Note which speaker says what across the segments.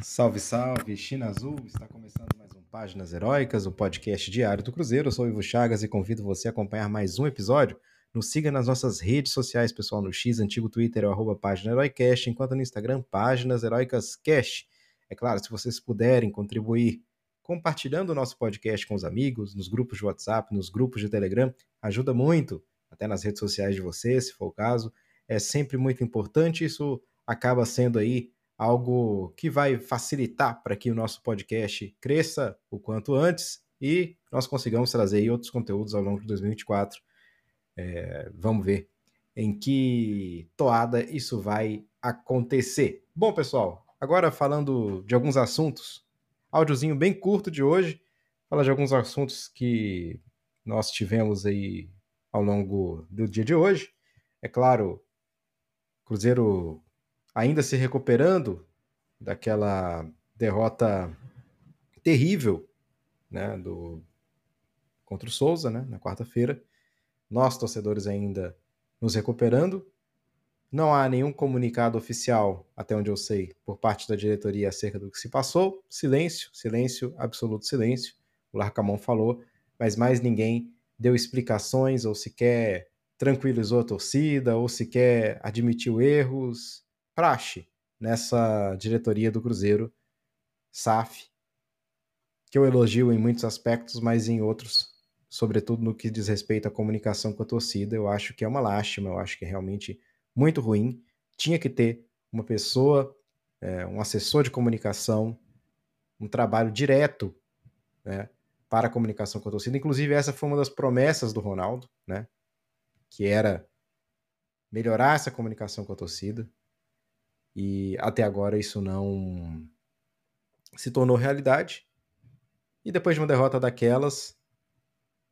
Speaker 1: Salve, salve, China Azul! Está começando mais um Páginas Heróicas, o podcast diário do Cruzeiro. Eu sou o Ivo Chagas e convido você a acompanhar mais um episódio. Nos siga nas nossas redes sociais, pessoal, no X, antigo Twitter, é o Página Heroicast, enquanto no Instagram, Páginas Heroicas Cast. É claro, se vocês puderem contribuir compartilhando o nosso podcast com os amigos, nos grupos de WhatsApp, nos grupos de Telegram, ajuda muito, até nas redes sociais de vocês, se for o caso. É sempre muito importante, isso acaba sendo aí algo que vai facilitar para que o nosso podcast cresça o quanto antes e nós consigamos trazer outros conteúdos ao longo de 2024. É, vamos ver em que toada isso vai acontecer. Bom, pessoal, agora falando de alguns assuntos, áudiozinho bem curto de hoje, fala de alguns assuntos que nós tivemos aí ao longo do dia de hoje. É claro, Cruzeiro ainda se recuperando daquela derrota terrível né, do, contra o Souza né, na quarta-feira. Nós, torcedores, ainda nos recuperando. Não há nenhum comunicado oficial, até onde eu sei, por parte da diretoria acerca do que se passou. Silêncio, silêncio, absoluto silêncio. O Larcamão falou, mas mais ninguém deu explicações ou sequer tranquilizou a torcida ou sequer admitiu erros praxe nessa diretoria do Cruzeiro, SAF, que eu elogio em muitos aspectos, mas em outros, sobretudo no que diz respeito à comunicação com a torcida, eu acho que é uma lástima, eu acho que é realmente muito ruim. Tinha que ter uma pessoa, é, um assessor de comunicação, um trabalho direto né, para a comunicação com a torcida. Inclusive, essa foi uma das promessas do Ronaldo, né, que era melhorar essa comunicação com a torcida. E até agora isso não se tornou realidade. E depois de uma derrota daquelas,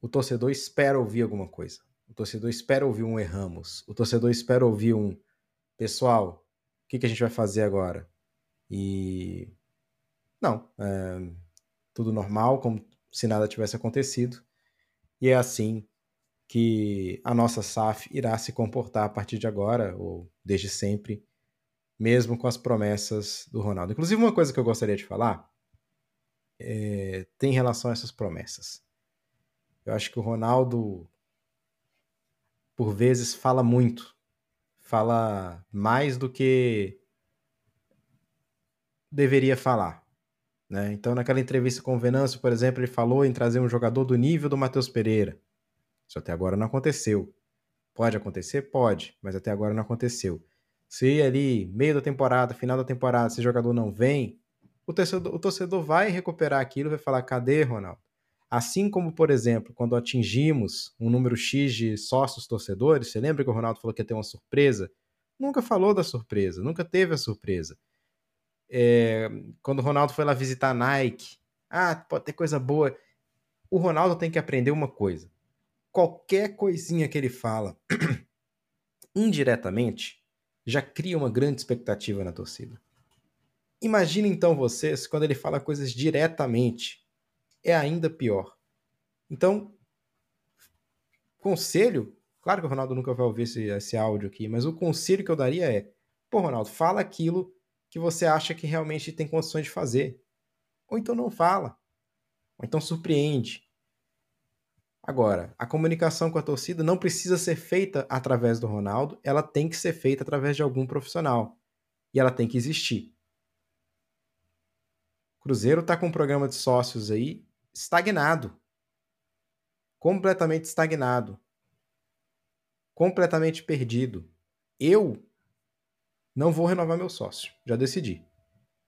Speaker 1: o torcedor espera ouvir alguma coisa. O torcedor espera ouvir um erramos. O torcedor espera ouvir um pessoal, o que, que a gente vai fazer agora? E não, é tudo normal, como se nada tivesse acontecido. E é assim que a nossa SAF irá se comportar a partir de agora, ou desde sempre, mesmo com as promessas do Ronaldo. Inclusive, uma coisa que eu gostaria de falar é, tem relação a essas promessas. Eu acho que o Ronaldo, por vezes, fala muito, fala mais do que deveria falar. Né? Então, naquela entrevista com o Venâncio, por exemplo, ele falou em trazer um jogador do nível do Matheus Pereira. Isso até agora não aconteceu. Pode acontecer? Pode, mas até agora não aconteceu. Se ali, meio da temporada, final da temporada, esse jogador não vem, o torcedor, o torcedor vai recuperar aquilo, vai falar: cadê, Ronaldo? Assim como, por exemplo, quando atingimos um número X de sócios torcedores, você lembra que o Ronaldo falou que ia ter uma surpresa? Nunca falou da surpresa, nunca teve a surpresa. É, quando o Ronaldo foi lá visitar a Nike, ah, pode ter coisa boa. O Ronaldo tem que aprender uma coisa. Qualquer coisinha que ele fala, indiretamente, já cria uma grande expectativa na torcida. Imagine então vocês quando ele fala coisas diretamente. É ainda pior. Então, conselho, claro que o Ronaldo nunca vai ouvir esse, esse áudio aqui, mas o conselho que eu daria é: pô, Ronaldo, fala aquilo que você acha que realmente tem condições de fazer. Ou então não fala. Ou então surpreende. Agora, a comunicação com a torcida não precisa ser feita através do Ronaldo, ela tem que ser feita através de algum profissional. E ela tem que existir. Cruzeiro está com um programa de sócios aí estagnado. Completamente estagnado. Completamente perdido. Eu não vou renovar meu sócio. Já decidi.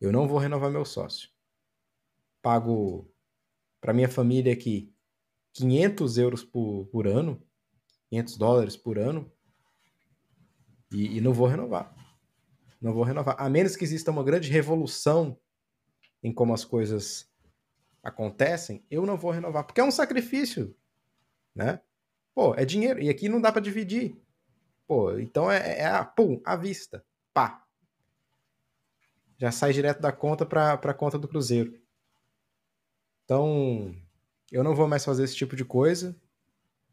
Speaker 1: Eu não vou renovar meu sócio. Pago para minha família aqui 500 euros por, por ano, 500 dólares por ano, e, e não vou renovar. Não vou renovar. A menos que exista uma grande revolução em como as coisas acontecem, eu não vou renovar. Porque é um sacrifício, né? Pô, é dinheiro. E aqui não dá para dividir. Pô, então é, é a, pum, à vista. Pá. Já sai direto da conta para a conta do Cruzeiro. Então, eu não vou mais fazer esse tipo de coisa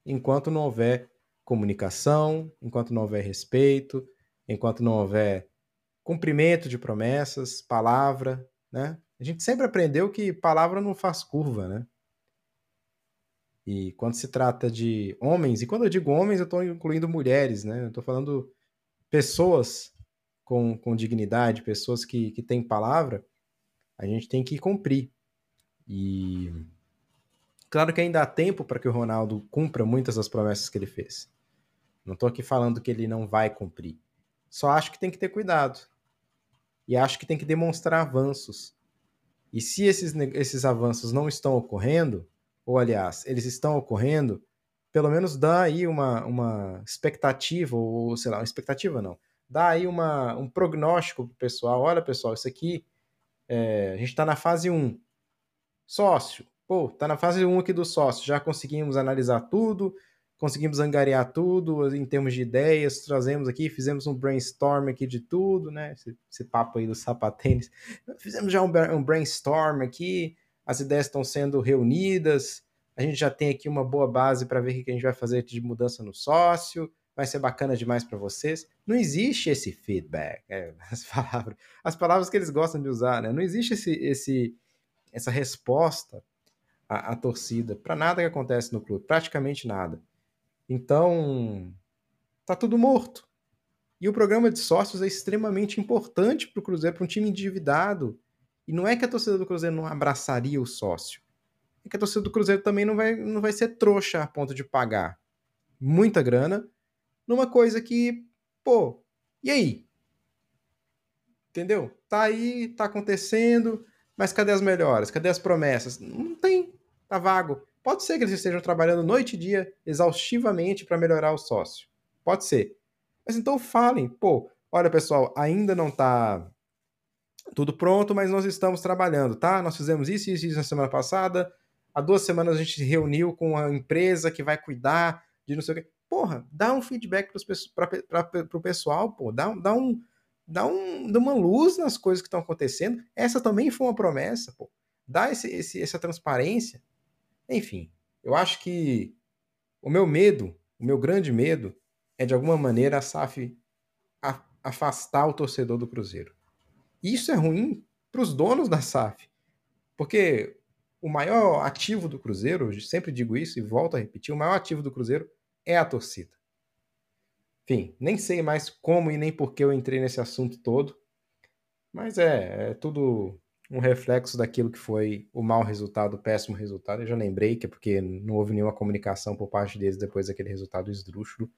Speaker 1: enquanto não houver comunicação, enquanto não houver respeito, enquanto não houver cumprimento de promessas, palavra, né? A gente sempre aprendeu que palavra não faz curva, né? E quando se trata de homens, e quando eu digo homens, eu estou incluindo mulheres, né? Eu estou falando pessoas com, com dignidade, pessoas que, que têm palavra, a gente tem que cumprir. E claro que ainda há tempo para que o Ronaldo cumpra muitas das promessas que ele fez. Não estou aqui falando que ele não vai cumprir. Só acho que tem que ter cuidado. E acho que tem que demonstrar avanços. E se esses, esses avanços não estão ocorrendo, ou aliás, eles estão ocorrendo, pelo menos dá aí uma, uma expectativa, ou sei lá, uma expectativa não, dá aí uma, um prognóstico pro pessoal, olha pessoal, isso aqui, é, a gente está na fase 1, sócio, pô, tá na fase 1 aqui do sócio, já conseguimos analisar tudo, conseguimos angariar tudo em termos de ideias, trazemos aqui, fizemos um brainstorm aqui de tudo, né, esse, esse papo aí do sapatênis, fizemos já um, um brainstorm aqui, as ideias estão sendo reunidas, a gente já tem aqui uma boa base para ver o que a gente vai fazer de mudança no sócio, vai ser bacana demais para vocês. Não existe esse feedback, é, as, palavras, as palavras que eles gostam de usar, né? Não existe esse, esse, essa resposta à, à torcida para nada que acontece no clube, praticamente nada. Então, tá tudo morto. E o programa de sócios é extremamente importante para o Cruzeiro, para um time endividado. E não é que a torcida do Cruzeiro não abraçaria o sócio. É que a torcida do Cruzeiro também não vai, não vai ser trouxa a ponto de pagar muita grana numa coisa que, pô, e aí? Entendeu? Tá aí, tá acontecendo, mas cadê as melhoras? Cadê as promessas? Não tem, tá vago. Pode ser que eles estejam trabalhando noite e dia exaustivamente para melhorar o sócio. Pode ser. Mas então falem, pô, olha pessoal, ainda não tá tudo pronto, mas nós estamos trabalhando, tá? Nós fizemos isso e isso, isso na semana passada. Há duas semanas a gente se reuniu com a empresa que vai cuidar de não sei o quê. Porra, dá um feedback para o pessoal, pô, dá, dá, um, dá, um, dá uma luz nas coisas que estão acontecendo. Essa também foi uma promessa, pô. Dá esse, esse, essa transparência. Enfim, eu acho que o meu medo, o meu grande medo, é de alguma maneira a SAF afastar o torcedor do Cruzeiro. Isso é ruim para os donos da SAF, porque o maior ativo do Cruzeiro, sempre digo isso e volto a repetir, o maior ativo do Cruzeiro é a torcida. Enfim, nem sei mais como e nem por que eu entrei nesse assunto todo, mas é, é tudo um reflexo daquilo que foi o mau resultado, o péssimo resultado. Eu já lembrei que é porque não houve nenhuma comunicação por parte deles depois daquele resultado esdrúxulo.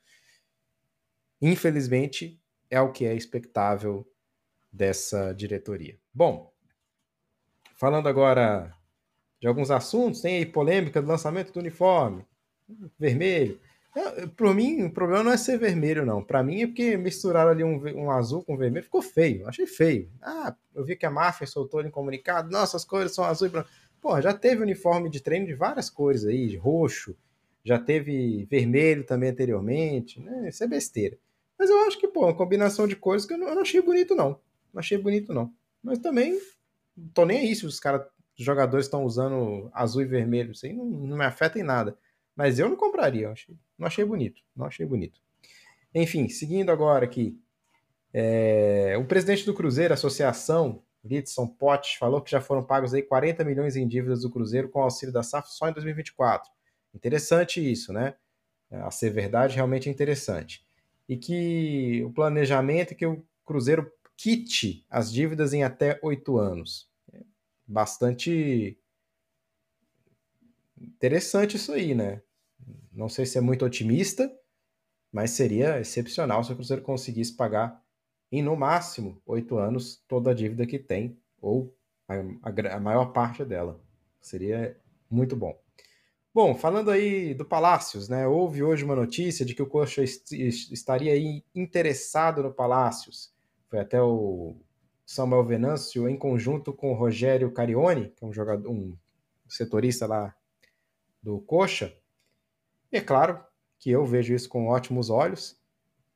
Speaker 1: Infelizmente, é o que é expectável dessa diretoria. Bom, falando agora de alguns assuntos, tem aí polêmica do lançamento do uniforme vermelho. É, Para mim, o problema não é ser vermelho, não. Para mim é porque misturaram ali um, um, azul com vermelho, ficou feio. Achei feio. Ah, eu vi que a máfia soltou ali um comunicado. Nossa, as cores são azul e branco. Pô, já teve uniforme de treino de várias cores aí, roxo. Já teve vermelho também anteriormente. Né? Isso é besteira. Mas eu acho que, pô, uma combinação de cores que eu não, eu não achei bonito, não. Não achei bonito, não. Mas também, não tô nem aí se os caras, os jogadores estão usando azul e vermelho. Isso aí não, não me afeta em nada. Mas eu não compraria, eu achei, não achei bonito, não achei bonito. Enfim, seguindo agora aqui. É, o presidente do Cruzeiro, Associação, Lidson Potts, falou que já foram pagos aí 40 milhões em dívidas do Cruzeiro com auxílio da SAF só em 2024. Interessante isso, né? A ser verdade, realmente é interessante. E que o planejamento é que o Cruzeiro quite as dívidas em até oito anos. É bastante interessante isso aí, né? Não sei se é muito otimista, mas seria excepcional se o Cruzeiro conseguisse pagar em no máximo oito anos toda a dívida que tem, ou a, a, a, maior parte dela. Seria muito bom. Bom, falando aí do Palácios, né? Houve hoje uma notícia de que o Coxa est estaria aí interessado no Palácios. Foi até o Samuel Venâncio em conjunto com o Rogério Carione, que é um jogador, um setorista lá do Coxa, e é claro que eu vejo isso com ótimos olhos.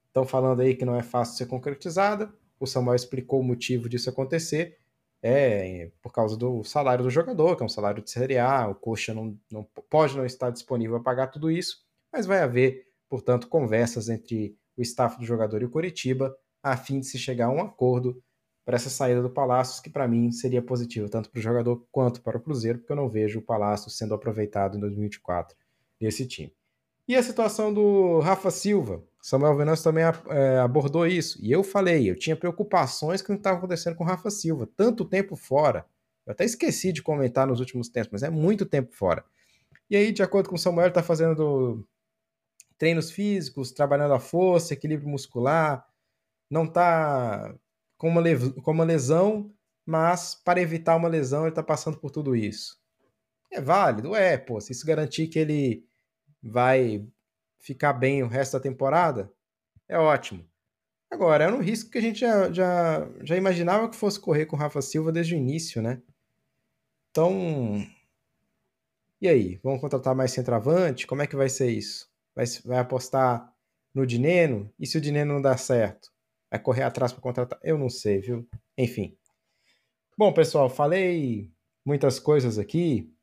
Speaker 1: Estão falando aí que não é fácil ser concretizada. O Samuel explicou o motivo disso acontecer. É por causa do salário do jogador, que é um salário de Série A. O Coxa não, não pode não estar disponível a pagar tudo isso, mas vai haver, portanto, conversas entre o staff do jogador e o Curitiba a fim de se chegar a um acordo para essa saída do Palácios, que para mim seria positivo, tanto para o jogador quanto para o Cruzeiro, porque eu não vejo o Palácios sendo aproveitado em 2024 nesse time. E a situação do Rafa Silva, Samuel Venâncio também é, abordou isso, e eu falei, eu tinha preocupações com o que estava acontecendo com o Rafa Silva, tanto tempo fora, eu até esqueci de comentar nos últimos tempos, mas é muito tempo fora. E aí, de acordo com o Samuel, está fazendo treinos físicos, trabalhando a força, equilíbrio muscular, não está com uma, com uma lesão, mas para evitar uma lesão ele está passando por tudo isso. É válido? É, pô. Se isso garantir que ele vai ficar bem o resto da temporada, é ótimo. Agora, é um risco que a gente já, já, já imaginava que fosse correr com o Rafa Silva desde o início, né? Então, e aí? Vamos contratar mais centroavante? Como é que vai ser isso? Vai, vai apostar no Dineno? E se o Dineno não dá certo? Vai correr atrás para contratar? Eu não sei, viu? Enfim. Bom, pessoal, falei muitas coisas aqui.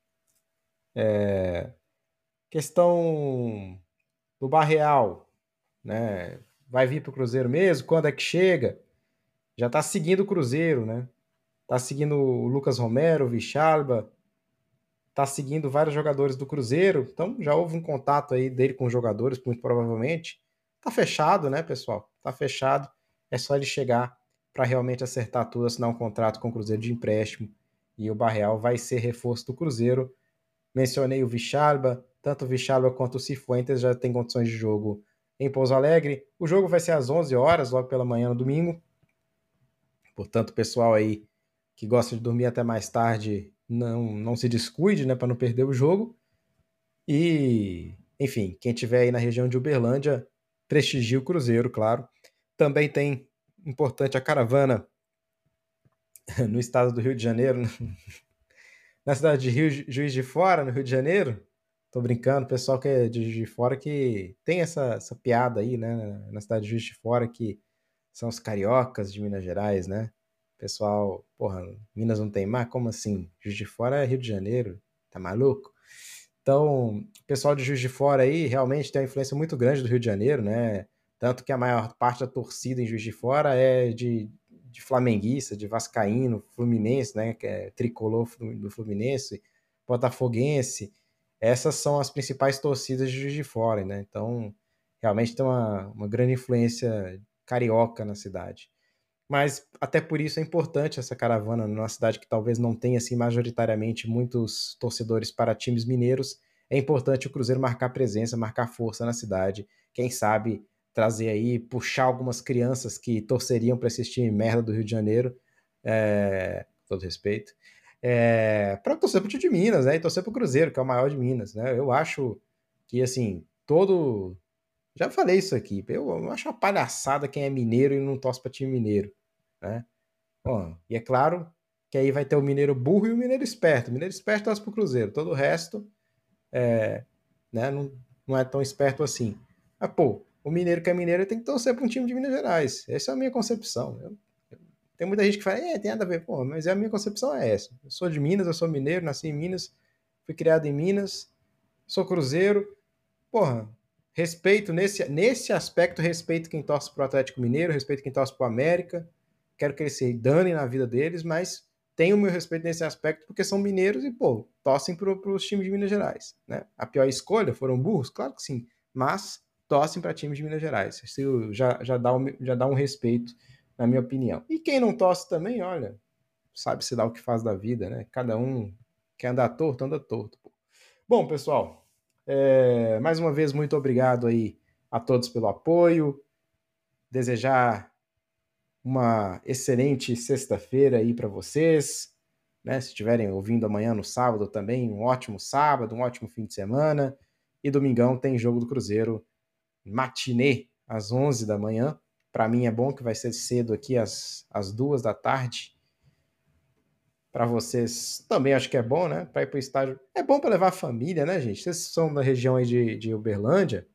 Speaker 1: É... Questão do Barreal, né? Vai vir para o Cruzeiro mesmo? Quando é que chega? Já está seguindo o Cruzeiro, né? Está seguindo o Lucas Romero, o Vichalba, está seguindo vários jogadores do Cruzeiro, então já houve um contato aí dele com os jogadores, muito provavelmente. Tá fechado, né, pessoal? Tá fechado. É só ele chegar para realmente acertar tudo, assinar um contrato com o Cruzeiro de empréstimo e o Barreal vai ser reforço do Cruzeiro. Mencionei o Vichalba, tanto o Vichalba quanto o Cifuentes já tem condições de jogo em Pouso Alegre. O jogo vai ser às 11 horas, logo pela manhã no domingo. Portanto, pessoal aí que gosta de dormir até mais tarde, não, não se descuide, né, para não perder o jogo. E, enfim, quem tiver aí na região de Uberlândia, prestigie o Cruzeiro, claro. Também tem importante a caravana no estado do Rio de Janeiro, na cidade de Rio, Juiz de Fora, no Rio de Janeiro. Tô brincando, pessoal que é de Juiz de Fora que tem essa, essa piada aí, né, na cidade de Juiz de Fora, que são os cariocas de Minas Gerais, né? Pessoal, porra, Minas não tem mar? Como assim? Juiz de Fora é Rio de Janeiro, tá maluco? Então, pessoal de Juiz de Fora aí realmente tem uma influência muito grande do Rio de Janeiro, né? Tanto que a maior parte da torcida em Juiz de Fora é de, de flamenguista, de vascaíno, fluminense, né? Que é tricolor do Fluminense, botafoguense. Essas são as principais torcidas de Juiz de Fora, né? Então, realmente tem uma, uma grande influência carioca na cidade mas até por isso é importante essa caravana numa cidade que talvez não tenha assim majoritariamente muitos torcedores para times mineiros. É importante o Cruzeiro marcar presença, marcar força na cidade. Quem sabe trazer aí, puxar algumas crianças que torceriam para assistir merda do Rio de Janeiro, é, com todo respeito, é, para torcer para o time de Minas, né? E torcer para o Cruzeiro, que é o maior de Minas, né? Eu acho que assim todo já falei isso aqui. Eu, acho uma palhaçada quem é mineiro e não torce para time mineiro né? Bom, e é claro que aí vai ter o mineiro burro e o mineiro esperto. O mineiro esperto torce pro Cruzeiro, todo o resto é, né, não, não é tão esperto assim. Mas, pô, o mineiro que é mineiro tem que torcer para um time de Minas Gerais. Essa é a minha concepção. Eu, eu, tem muita gente que fala, é, tem nada a ver. Pô, mas a minha concepção é essa. Eu sou de Minas, eu sou mineiro, nasci em Minas, fui criado em Minas, sou cruzeiro. Porra, respeito nesse, nesse aspecto, respeito quem torce pro Atlético Mineiro, respeito quem torce pro América, quero que eles se danem na vida deles, mas tenho o meu respeito nesse aspecto porque são mineiros e, pô, torcem para os times de Minas Gerais. Né? A pior escolha foram burros? Claro que sim, mas torcem para times de Minas Gerais. Isso já, já, dá um, já dá um respeito, na minha opinião. E quem não torce também, olha, sabe se dá o que faz da vida, né? Cada um quer andar torto, anda torto. Pô. Bom, pessoal, é, mais uma vez, muito obrigado aí a todos pelo apoio. Desejar uma excelente sexta-feira aí para vocês. Né? Se estiverem ouvindo amanhã no sábado também, um ótimo sábado, um ótimo fim de semana. E domingão tem jogo do Cruzeiro, matinê, às 11 da manhã. Para mim é bom que vai ser cedo aqui, às, às duas da tarde. Para vocês também acho que é bom, né? Para ir para o estádio. É bom para levar a família, né, gente? Vocês são da região aí de, de Uberlândia,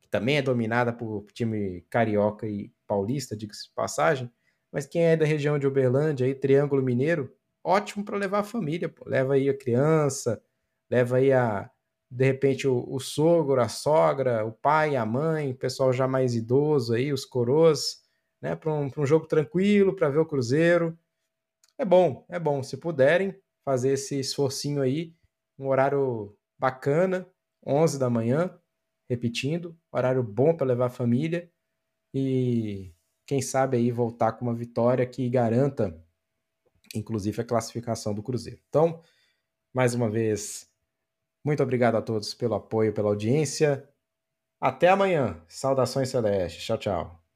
Speaker 1: que também é dominada por time carioca e paulista, diga-se de passagem, mas quem é da região de Uberlândia, aí, Triângulo Mineiro, ótimo para levar a família, pô. leva aí a criança, leva aí a, de repente, o, o, sogro, a sogra, o pai, a mãe, o pessoal já mais idoso aí, os coroas, né? Para um, um jogo tranquilo, para ver o Cruzeiro. É bom, é bom. Se puderem fazer esse esforcinho aí, um horário bacana, 11 da manhã, repetindo, horário bom para levar a família e quem sabe aí voltar com uma vitória que garanta inclusive a classificação do Cruzeiro. Então, mais uma vez, muito obrigado a todos pelo apoio, pela audiência. Até amanhã. Saudações celestes. Tchau, tchau.